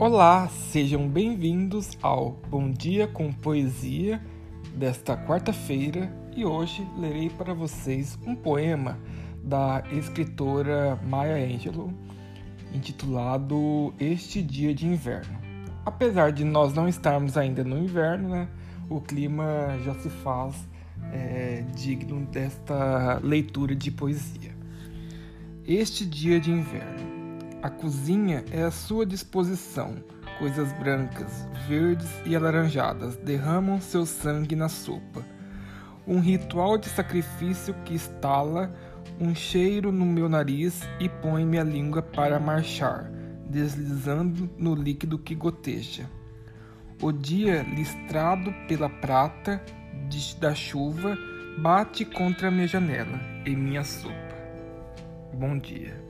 Olá, sejam bem-vindos ao Bom Dia com Poesia desta quarta-feira e hoje lerei para vocês um poema da escritora Maya Angelou intitulado Este Dia de Inverno. Apesar de nós não estarmos ainda no inverno, né, o clima já se faz é, digno desta leitura de poesia. Este dia de inverno. A cozinha é à sua disposição. Coisas brancas, verdes e alaranjadas derramam seu sangue na sopa. Um ritual de sacrifício que estala um cheiro no meu nariz e põe minha língua para marchar, deslizando no líquido que goteja. O dia, listrado pela prata da chuva, bate contra minha janela, em minha sopa. Bom dia.